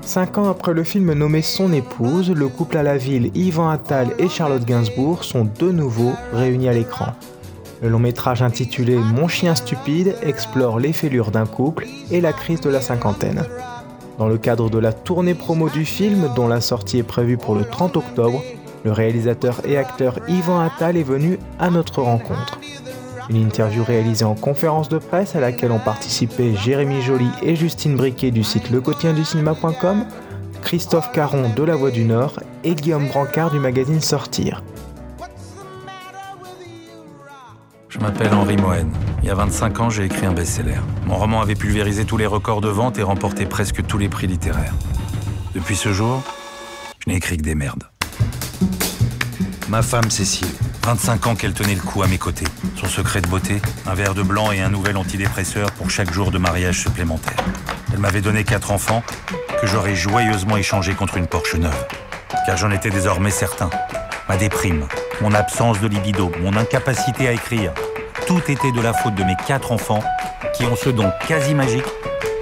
Cinq ans après le film nommé Son épouse, le couple à la ville Yvan Attal et Charlotte Gainsbourg sont de nouveau réunis à l'écran. Le long métrage intitulé Mon chien stupide explore les fêlures d'un couple et la crise de la cinquantaine. Dans le cadre de la tournée promo du film, dont la sortie est prévue pour le 30 octobre, le réalisateur et acteur Yvan Attal est venu à notre rencontre. Une interview réalisée en conférence de presse à laquelle ont participé Jérémy Joly et Justine Briquet du site lequotienducinéma.com, Christophe Caron de La Voix du Nord et Guillaume Brancard du magazine Sortir. Je m'appelle Henri Mohen. Il y a 25 ans, j'ai écrit un best-seller. Mon roman avait pulvérisé tous les records de vente et remporté presque tous les prix littéraires. Depuis ce jour, je n'ai écrit que des merdes. Ma femme Cécile, 25 ans qu'elle tenait le coup à mes côtés. Son secret de beauté, un verre de blanc et un nouvel antidépresseur pour chaque jour de mariage supplémentaire. Elle m'avait donné quatre enfants que j'aurais joyeusement échangés contre une Porsche neuve. Car j'en étais désormais certain. Ma déprime, mon absence de libido, mon incapacité à écrire, tout était de la faute de mes quatre enfants qui ont ce don quasi magique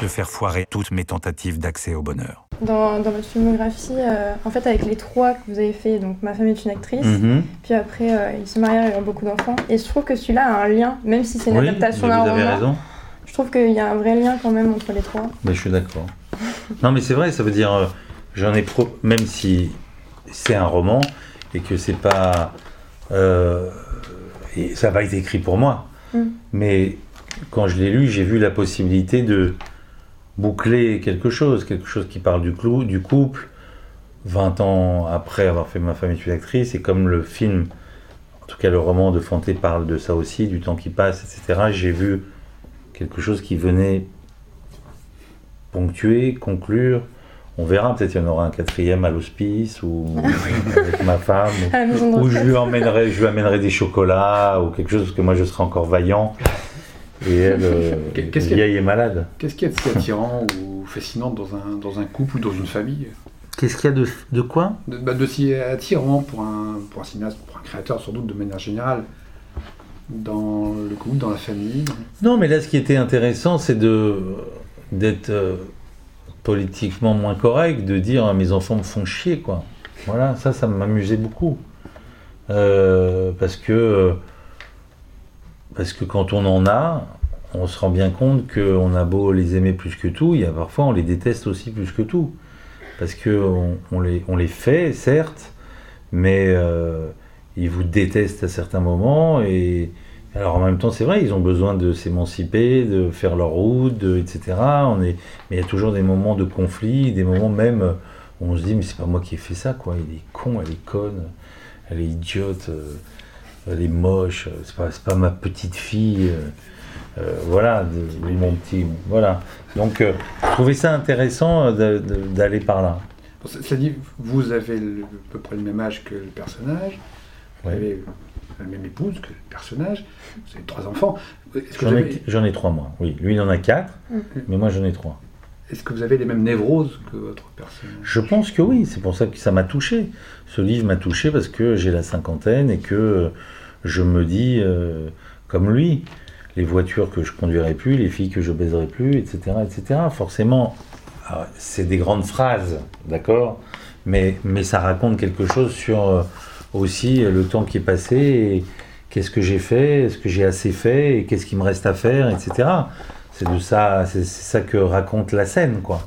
de faire foirer toutes mes tentatives d'accès au bonheur. Dans, dans votre filmographie, euh, en fait, avec les trois que vous avez fait, donc Ma femme est une actrice, Mhm. puis après, euh, ils se marièrent et ont beaucoup d'enfants. Et je trouve que celui-là a un lien, même si c'est une Oui, adaptation d'un vous avez roman. raison. Je trouve qu'il y a un vrai lien quand même entre les trois. Mais je suis d'accord. non, mais c'est vrai, ça veut dire, euh, j'en ai pro, même si c'est un roman et que c'est pas, euh, et ça va être écrit pour moi. Mm. Mais quand je l'ai lu, j'ai vu la possibilité de boucler quelque chose, quelque chose qui parle du, clou, du couple, 20 ans après avoir fait Ma femme est une actrice, et comme le film, en tout cas le roman de Fanté parle de ça aussi, du temps qui passe, etc., j'ai vu quelque chose qui venait ponctuer, conclure. On verra, peut-être il y en aura un quatrième à l'hospice ou avec ma femme. Ou je lui, emmènerai, je lui amènerai des chocolats ou quelque chose, parce que moi je serai encore vaillant. Et elle, euh, Qu'est-ce vieille et malade. Qu'est-ce qu'il y a de si attirant ou fascinant dans un, dans un couple ou dans une famille Qu'est-ce qu'il y a de, de quoi de, bah, de si attirant pour un, pour un cinéaste, pour un créateur sans doute de manière générale, dans le couple, dans la famille Non, mais là, ce qui était intéressant, c'est de d'être euh, politiquement moins correct, de dire Ah, mes enfants me font chier, quoi. Voilà, ça, ça m'amusait beaucoup. Euh, parce que parce que quand on en a, on se rend bien compte qu'on a beau les aimer plus que tout, il y a parfois on les déteste aussi plus que tout. Parce que on, les, fait, certes, mais euh, ils vous détestent à certains moments et, alors en même temps, c'est vrai, ils ont besoin de s'émanciper, de faire leur route, etc. On est, mais il y a toujours des moments de conflit, des moments même où on se dit mais c'est pas moi qui ai fait ça, quoi. Il est con, elle est conne, elle est idiote, euh, elle est moche, euh, c'est pas, c'est pas ma petite fille. euh, euh, voilà, de- oui, mon petit, voilà. Donc, euh, je trouvais ça intéressant de- de- d'aller par là. Dit, vous avez le- à peu près le même âge que le personnage, vous Ouais. avez la même épouse que le personnage, vous avez trois enfants. J'en ai, avez- j'en ai trois moi. Oui, lui il en a quatre, Mm. mais moi j'en ai trois. est-ce que vous avez les mêmes névroses que votre personnage? Je pense que oui, c'est pour ça que ça m'a touché. Ce livre m'a touché parce que j'ai la cinquantaine et que euh, je me dis, euh, comme lui, les voitures que je conduirai plus, les filles que je baiserai plus, etc. etc. Forcément, c'est des grandes phrases, d'accord mais, mais ça raconte quelque chose sur euh, aussi euh, le temps qui est passé et qu'est-ce que j'ai fait, est-ce que j'ai assez fait et qu'est-ce qu'il me reste à faire, etc. C'est de ça, c'est ça que raconte la scène, quoi.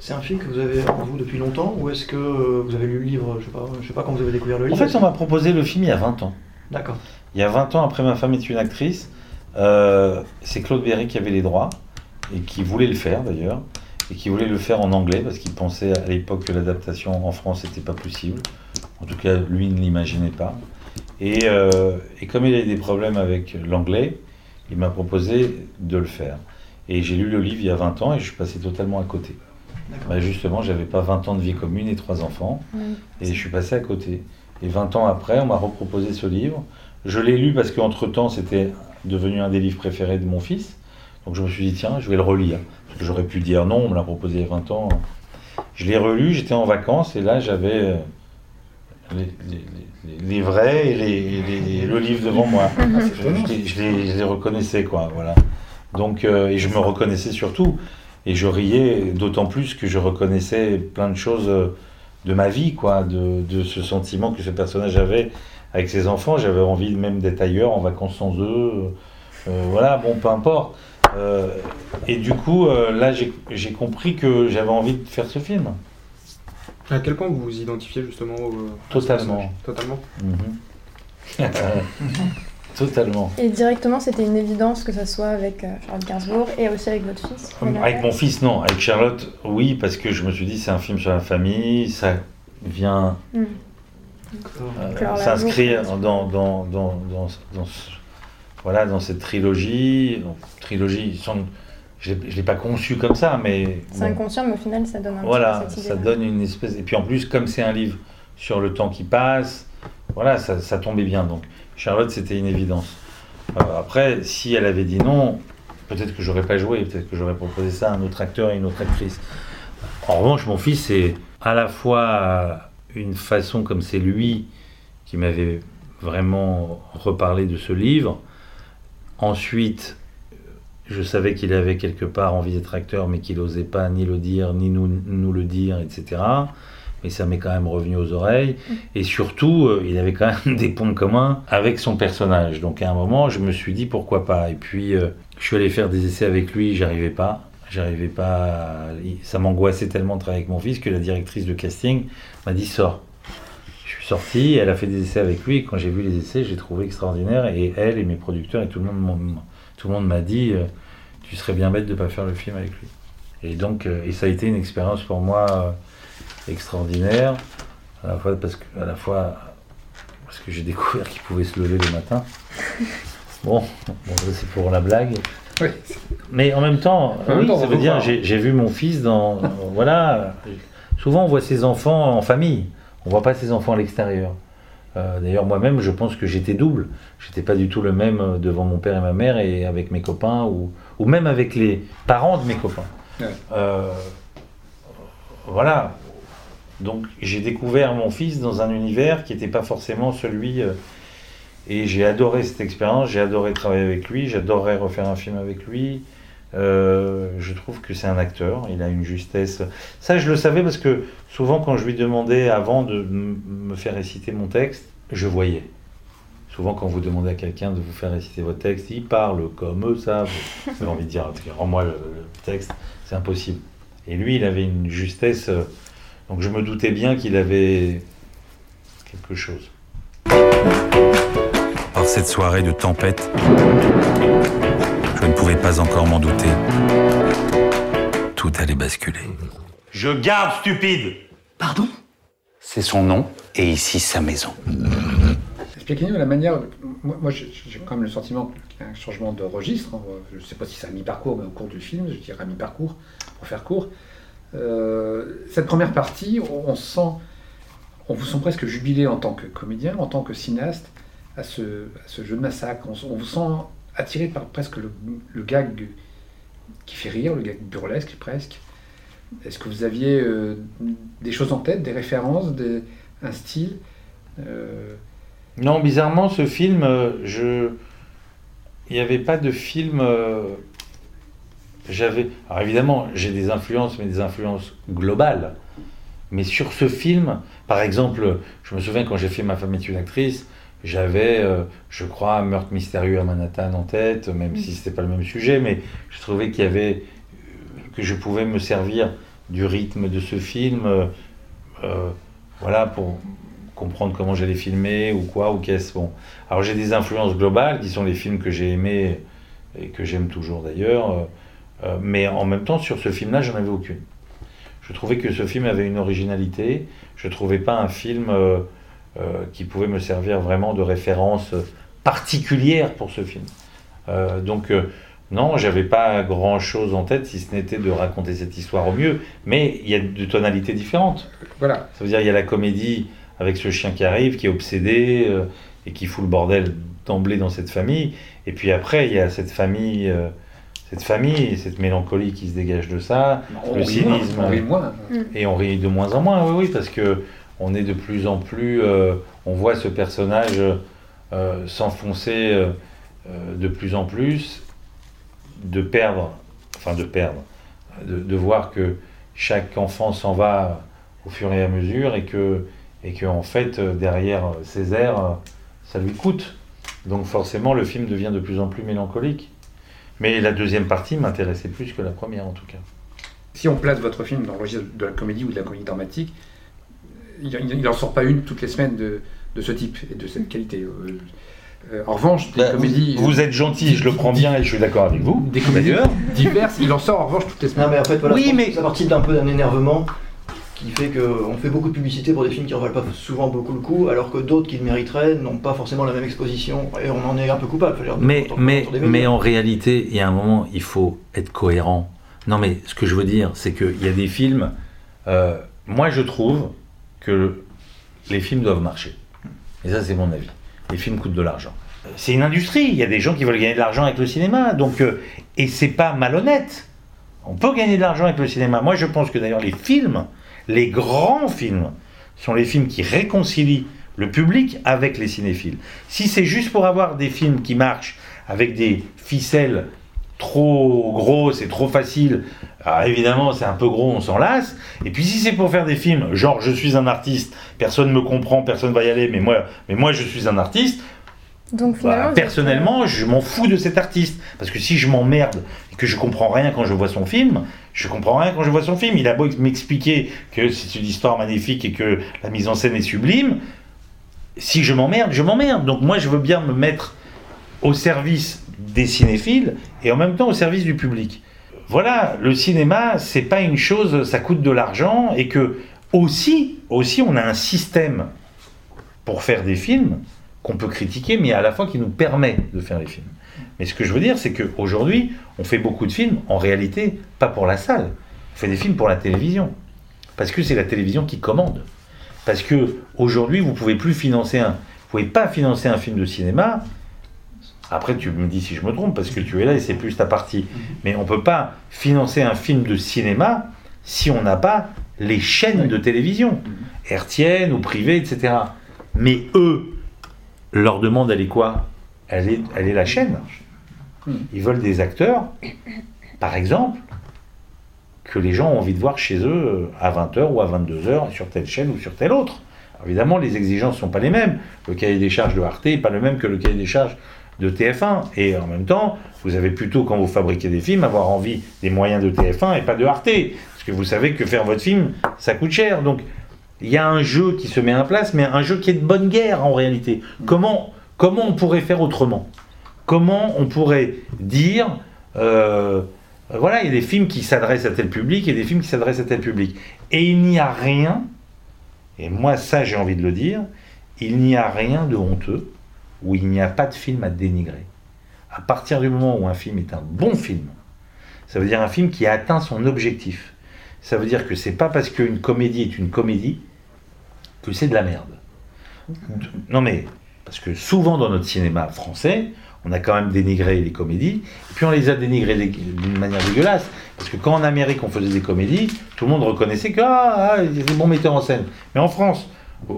C'est- un film que vous avez en vous depuis longtemps ou est-ce que vous avez lu le livre Je sais pas, je sais pas quand vous avez découvert le En livre. fait, on m'a proposé le film il y a 20 ans. D'accord. Il y a 20 ans, après Ma femme est une actrice, euh, c'est Claude Berry qui avait les droits, et qui voulait le faire d'ailleurs, et qui voulait le faire en anglais, parce qu'il pensait à l'époque que l'adaptation en France n'était pas possible. En tout cas, lui ne l'imaginait pas. Et, euh, et comme il avait des problèmes avec l'anglais, il m'a proposé de le faire. Et j'ai lu le livre il y a 20 ans et je suis passé totalement à côté. Bah, justement, j'avais pas 20 ans de vie commune et trois enfants. Et je suis passé à côté. Et 20 ans après, on m'a reproposé ce livre. Je l'ai lu parce qu'entre-temps, c'était devenu un des livres préférés de mon fils. Donc je me suis dit, tiens, je vais le relire. Parce que j'aurais pu dire non, on me l'a proposé il y a 20 ans. Je l'ai relu, j'étais en vacances et là, j'avais euh, les, les- les- les vrais et, les- le livre devant moi. Ah, Je, les, je les- je les reconnaissais, quoi, voilà. Donc, euh, et je me reconnaissais surtout. Et je riais d'autant plus que je reconnaissais plein de choses euh, de ma vie, quoi, de, de ce sentiment que ce personnage avait avec ses enfants. J'avais envie même d'être ailleurs, en vacances sans eux. Euh, voilà, bon, peu importe. Euh, et du coup, euh, là, j'ai compris que j'avais envie de faire ce film. À quel point vous vous identifiez justement au. Totalement. Totalement. Totalement. Et directement, c'était une évidence que ça soit avec euh, Charlotte Gainsbourg et aussi avec votre fils. Avec mon fils, non. Avec Charlotte, oui, parce que je me suis dit, c'est un film sur la famille, ça vient Mm. euh, s'inscrire dans, dans, dans, dans, dans ce- voilà, dans cette trilogie. Donc, trilogie, sans- je ne l'ai pas conçue comme ça, mais C'est bon, inconscient, mais au final, ça donne un voilà, petit peu cette ça donne une espèce. Et puis en plus, comme c'est un livre sur le temps qui passe, voilà, ça, ça tombait bien. Donc Charlotte, c'était une évidence. Euh, après, si elle avait dit non, peut-être que j'aurais pas joué, peut-être que j'aurais proposé ça à un autre acteur et une autre actrice. En revanche, mon fils, c'est à la fois une façon comme c'est lui qui m'avait vraiment reparlé de ce livre. Ensuite, je savais qu'il avait quelque part envie d'être acteur, mais qu'il n'osait pas ni le dire, ni nous, nous le dire, etc. Mais ça m'est quand même revenu aux oreilles. Et surtout, euh, il avait quand même des points communs avec son personnage. Donc à un moment, je me suis dit pourquoi pas? Et puis, euh, je suis allé faire des essais avec lui, j'arrivais pas. J'arrivais pas. Ça m'angoissait tellement de travailler avec mon fils que la directrice de casting m'a dit sors. Je suis sorti, elle a fait des essais avec lui. Et quand j'ai vu les essais, j'ai trouvé extraordinaire. Et elle et mes producteurs et tout le monde tout le monde m'a dit euh, tu serais bien bête de ne pas faire le film avec lui. Et donc, et ça a été une expérience pour moi extraordinaire, à la fois parce que, à la fois parce que j'ai découvert qu'il pouvait se lever le matin. Bon, c'est pour la blague. Oui. Mais en même temps, En même oui, temps, ça veut dire j'ai vu mon fils dans, euh, voilà. Souvent, on voit ses enfants en famille. On voit pas ses enfants à l'extérieur. Euh, D'ailleurs, moi-même, je pense que j'étais double. J'étais pas du tout le même euh, devant mon père et ma mère et avec mes copains ou, ou même avec les parents de mes copains. Ouais. Euh, voilà. Donc, j'ai découvert mon fils dans un univers qui n'était pas forcément celui. euh, et j'ai adoré cette expérience. J'ai adoré travailler avec lui. J'adorerais refaire un film avec lui. Euh, je trouve que c'est un acteur, il a une justesse. Ça, je le savais parce que souvent, quand je lui demandais avant de me faire réciter mon texte, je voyais. Souvent, quand vous demandez à quelqu'un de vous faire réciter votre texte, il parle comme ça. Vous avez envie de dire, rends-moi le, le texte, c'est impossible. Et lui, il avait une justesse. Donc, je me doutais bien qu'il avait quelque chose. Par cette soirée de tempête, je ne pouvais pas encore m'en douter. Tout allait basculer. Je garde stupide Pardon? C'est son nom, et ici sa maison. Expliquez-nous la manière. Moi, moi, j'ai j'ai quand même le sentiment qu'il y a un changement de registre. hein. Je ne sais pas si c'est à mi-parcours, mais au cours du film, je dirais à mi-parcours, pour faire court. Euh, cette première partie, on, sent, on vous sent presque jubilé en tant que comédien, en tant que cinéaste, à ce, jeu de massacre. On, vous sent attiré par presque le, gag qui fait rire, le gag burlesque presque. Est-ce que vous aviez euh, des choses en tête, des références, un style Euh, Non, bizarrement, ce film, je... il n'y avait pas de film. J'avais. Alors évidemment, j'ai des influences, mais des influences globales. Mais sur ce film, par exemple, je me souviens quand j'ai fait Ma femme est une actrice, j'avais, euh, je crois, Meurtre mystérieux à Manhattan en tête, même si c'était pas le même sujet, mais je trouvais qu'il y avait. que je pouvais me servir du rythme de ce film, euh, euh, voilà, pour comprendre comment j'allais filmer ou quoi, ou qu'est-ce. Bon. Alors j'ai des influences globales qui sont les films que j'ai aimés et que j'aime toujours d'ailleurs, euh, mais en même temps sur ce film-là, j'en avais aucune. Je trouvais que ce film avait une originalité. Je trouvais pas un film euh, euh, qui pouvait me servir vraiment de référence particulière pour ce film. Donc non, j'avais pas grand-chose en tête si ce n'était de raconter cette histoire au mieux. Mais il y a de tonalités différentes. voilà. Ça veut dire il y a la comédie avec ce chien qui arrive, qui est obsédé et qui fout le bordel d'emblée dans cette famille. Et puis après, il y a cette famille, cette famille, et cette mélancolie qui se dégage de ça. On Le cynisme. on rit moins. Et on rit de moins en moins, oui, oui, parce que on est de plus en plus, euh, on voit ce personnage euh, s'enfoncer euh, de plus en plus, de perdre, enfin de perdre, de, de voir que chaque enfant s'en va au fur et à mesure et que, et que en fait, derrière Césaire, ça lui coûte. Donc forcément, le film devient de plus en plus mélancolique. Mais la deuxième partie m'intéressait plus que la première, en tout cas. Si on place votre film dans le registre de la comédie ou de la comédie dramatique, il n'en sort pas une toutes les semaines de, de ce type et de cette qualité. Euh, euh, en revanche, des Bah, comédies, vous, vous êtes gentil, je le prends bien et je suis d'accord avec vous. des comédies D'ailleurs, diverses, il en sort en revanche toutes les semaines. Non, mais en fait, voilà, Oui, mais- ça participe d'un peu d'un énervement qui fait qu'on fait beaucoup de publicité pour des films qui en valent pas souvent beaucoup le coup, alors que d'autres qui le mériteraient n'ont pas forcément la même exposition, et on en est un peu coupable. mais, mais, mais en réalité, il y a un moment, il faut être cohérent. Non, mais ce que je veux dire, c'est qu'il y a des films. euh, moi, je trouve que les films doivent marcher. Et ça, c'est mon avis. Les films coûtent de l'argent. C'est une industrie. Il y a des gens qui veulent gagner de l'argent avec le cinéma. Donc, euh, et c'est pas malhonnête. On peut gagner de l'argent avec le cinéma. Moi, je pense que d'ailleurs, les films, les grands films, sont les films qui réconcilient le public avec les cinéphiles. Si c'est juste pour avoir des films qui marchent avec des ficelles trop grosses et trop faciles, alors évidemment c'est un peu gros, on s'en lasse. Et puis si c'est pour faire des films genre je suis un artiste, personne me comprend, personne va y aller, mais moi, mais moi je suis un artiste, Donc bah, personnellement, je m'en fous de cet artiste. Parce que si je m'emmerde et que je comprends rien quand je vois son film, je comprends rien quand je vois son film. Il a beau m'expliquer que c'est une histoire magnifique et que la mise en scène est sublime. Si je m'emmerde, je m'emmerde. Donc moi, je veux bien me mettre au service des cinéphiles et en même temps au service du public. Voilà, le cinéma, c'est pas une chose, ça coûte de l'argent et que aussi, aussi, on a un système pour faire des films qu'on peut critiquer, mais à la fois qui nous permet de faire les films. Mais ce que je veux dire, c'est qu'aujourd'hui, on fait beaucoup de films, en réalité, pas pour la salle. On fait des films pour la télévision. Parce que c'est la télévision qui commande. Parce que aujourd'hui, vous pouvez plus financer un, vous pouvez pas financer un film de cinéma. Après, tu me dis si je me trompe, parce que tu es là et c'est plus ta partie. Mais on peut pas financer un film de cinéma si on n'a pas les chaînes de télévision, hertziennes ou privées, etc. Mais eux, leur demande, elle est quoi? Elle est, elle est la chaîne. Ils veulent des acteurs, par exemple, que les gens ont envie de voir chez eux à 20h ou à 22h sur telle chaîne ou sur telle autre. Alors, évidemment, les exigences ne sont pas les mêmes. Le cahier des charges de Arte n'est pas le même que le cahier des charges de TF1. Et en même temps, vous avez plutôt, quand vous fabriquez des films, avoir envie des moyens de TF1 et pas de Arte. Parce que vous savez que faire votre film, ça coûte cher. Donc, il y a un jeu qui se met en place, mais un jeu qui est de bonne guerre en réalité. Comment, comment on pourrait faire autrement? Comment on pourrait dire, euh, voilà, il y a des films qui s'adressent à tel public et des films qui s'adressent à tel public. Et il n'y a rien, et moi ça j'ai envie de le dire, il n'y a rien de honteux où il n'y a pas de film à dénigrer. À partir du moment où un film est un bon film, ça veut dire un film qui a atteint son objectif. Ça veut dire que c'est pas parce qu'une comédie est une comédie que c'est de la merde. Non mais, parce que souvent dans notre cinéma français, on a quand même dénigré les comédies, et puis on les a dénigrées dé- d'une manière dégueulasse. Parce que quand en Amérique on faisait des comédies, tout le monde reconnaissait que ah, ah, des bons metteurs en scène. Mais en France, euh,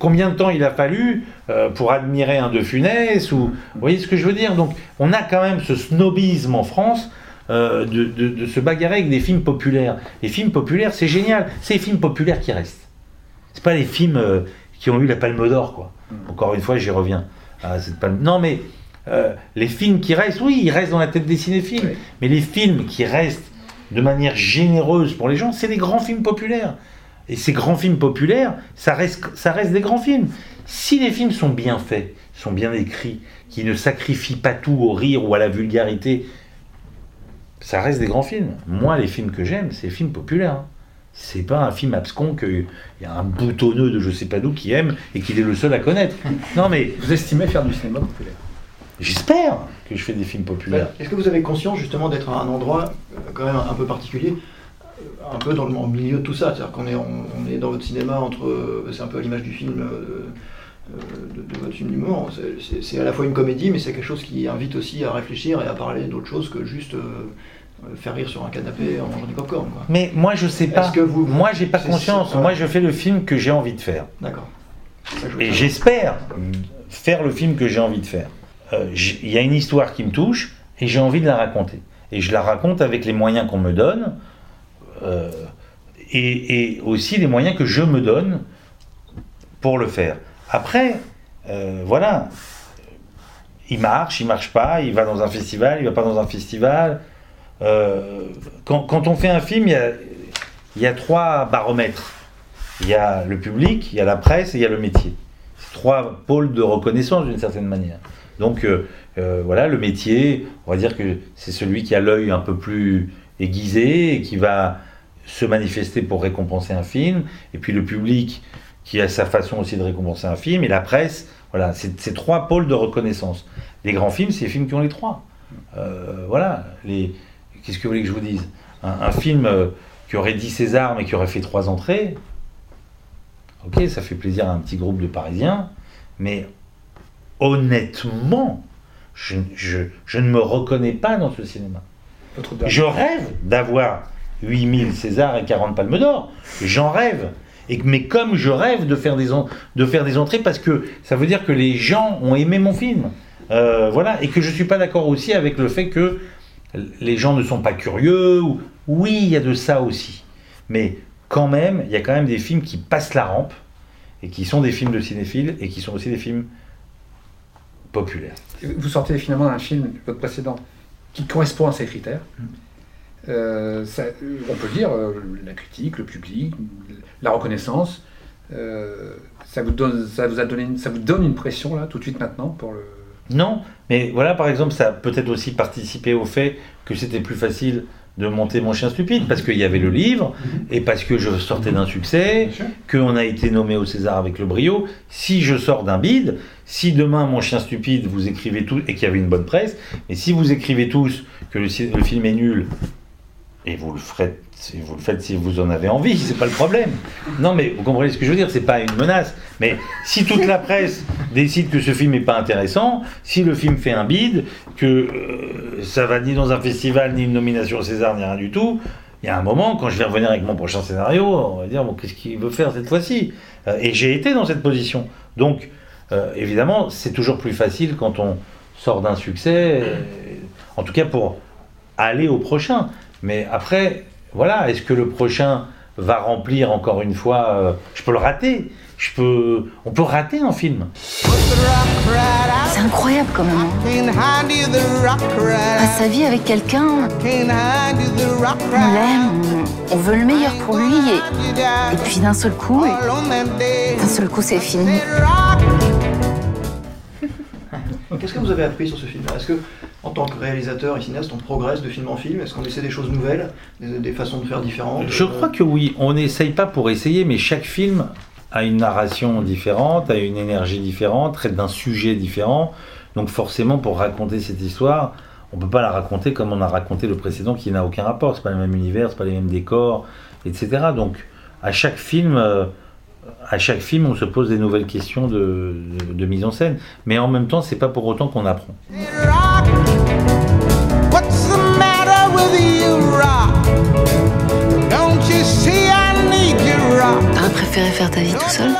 combien de temps il a fallu euh, pour admirer un De Funès ou vous voyez ce que je veux dire? Donc on a quand même ce snobisme en France euh, de, de- de se bagarrer avec des films populaires. Les films populaires, c'est génial. C'est les films populaires qui restent. C'est pas les films qui ont eu la Palme d'Or, quoi. Encore une fois, j'y reviens. à cette palme. Non, mais euh, les films qui restent, oui, ils restent dans la tête des cinéphiles. Oui. Mais les films qui restent de manière généreuse pour les gens, c'est les grands films populaires. Et ces grands films populaires, ça reste, ça reste des grands films. Si les films sont bien faits, sont bien écrits, qui ne sacrifient pas tout au rire ou à la vulgarité, ça reste des grands films. Moi, les films que j'aime, c'est les films populaires. C'est pas un film abscon qu'il y a un boutonneux de je sais pas d'où qui aime et qu'il est le seul à connaître. Non, mais Vous estimez faire du cinéma populaire? J'espère que je fais des films populaires. Est-ce que vous avez conscience justement d'être à un endroit euh, quand même un peu particulier, euh, un peu dans le au milieu de tout ça? C'est-à-dire qu'on est, on, on est dans votre cinéma entre. euh, C'est un peu à l'image du film. de, de votre film d'humour. C'est- C'est c'est à la fois une comédie, mais c'est quelque chose qui invite aussi à réfléchir et à parler d'autre chose que juste euh, faire rire sur un canapé en mangeant du popcorn. Quoi. Mais moi, je sais pas. Est-ce que vous- Moi, j'ai pas conscience. Moi, je fais le film que j'ai envie de faire. D'accord. Et j'espère faire le film que j'ai envie de faire. Euh, Il y a une histoire qui me touche et j'ai envie de la raconter. Et je la raconte avec les moyens qu'on me donne euh, et, aussi les moyens que je me donne pour le faire. Après, euh, voilà, il marche, il marche pas, il va dans un festival, il va pas dans un festival. Quand, on fait un film, il y a, trois baromètres. Il y a le public, il y a la presse et il y a le métier. Trois pôles de reconnaissance d'une certaine manière. Donc euh, euh, voilà, le métier, on va dire que c'est celui qui a l'œil un peu plus aiguisé et qui va se manifester pour récompenser un film. Et puis le public qui a sa façon aussi de récompenser un film. Et la presse, voilà, c'est ces trois pôles de reconnaissance. Les grands films, c'est les films qui ont les trois. Euh, voilà, les... qu'est-ce que vous voulez que je vous dise? Un, film qui aurait 10 César mais qui aurait fait trois entrées, ok, ça fait plaisir à un petit groupe de Parisiens, mais honnêtement, je, je- je ne me reconnais pas dans ce cinéma. Je rêve d'avoir 8000 César et 40 Palmes d'Or. J'en rêve. Et, mais comme je rêve de faire, des en- de faire des entrées, parce que ça veut dire que les gens ont aimé mon film. Euh, voilà. Et que je ne suis pas d'accord aussi avec le fait que les gens ne sont pas curieux. ou- Oui, il y a de ça aussi. Mais quand même, il y a quand même des films qui passent la rampe et qui sont des films de cinéphiles et qui sont aussi des films Vous sortez finalement d'un film, votre précédent, qui correspond à ces critères. Euh, ça- on peut dire, euh, la critique, le public, la reconnaissance, euh, ça, vous donne, ça, vous a donné, une- ça vous donne une pression là, tout de suite maintenant pour le. Non, mais voilà, par exemple, ça a peut-être aussi participé au fait que c'était plus facile de monter Mon Chien Stupide, parce qu'il y avait le livre, et parce que je sortais d'un succès, qu'on a été nommé au César avec le brio. Si je sors d'un bide, si demain Mon Chien Stupide, vous écrivez tout, et qu'il y avait une bonne presse, mais si vous écrivez tous que le film est nul, et vous le, ferez, vous le faites si vous en avez envie, c'est pas le problème. Non, mais vous comprenez ce que je veux dire, c'est pas une menace. Mais si toute la presse décide que ce film n'est pas intéressant, si le film fait un bide, que euh, ça va ni dans un festival, ni une nomination au César, ni rien du tout, il y a un moment, quand je vais revenir avec mon prochain scénario, on va dire, bon, qu'est-ce qu'il veut faire cette fois-ci? Euh, Et j'ai été dans cette position. Donc, euh, évidemment, c'est toujours plus facile quand on sort d'un succès, en tout cas pour aller au prochain. Mais après, voilà, est-ce que le prochain va remplir encore une fois euh, Je peux le rater. Je peux, on peut rater un film. C'est incroyable quand même. On passe sa vie avec quelqu'un, on l'aime, on, veut le meilleur pour lui et, et puis d'un seul coup, d'un seul coup c'est fini. Qu'est-ce que vous avez appris sur ce film Est-ce que, en tant que réalisateur et cinéaste, on progresse de film en film Est-ce qu'on essaie des choses nouvelles, des, des façons de faire différentes Je Euh, crois que oui, on n'essaye pas pour essayer, mais chaque film a une narration différente, a une énergie différente, traite d'un sujet différent. Donc forcément, pour raconter cette histoire, on peut pas la raconter comme on a raconté le précédent qui n'a aucun rapport. C'est pas le même univers, c'est pas les mêmes décors, etc. Donc à chaque film, euh, à chaque film, on se pose des nouvelles questions de, de- de mise en scène. Mais en même temps, c'est pas pour autant qu'on apprend. T'aurais préféré faire ta vie tout seul.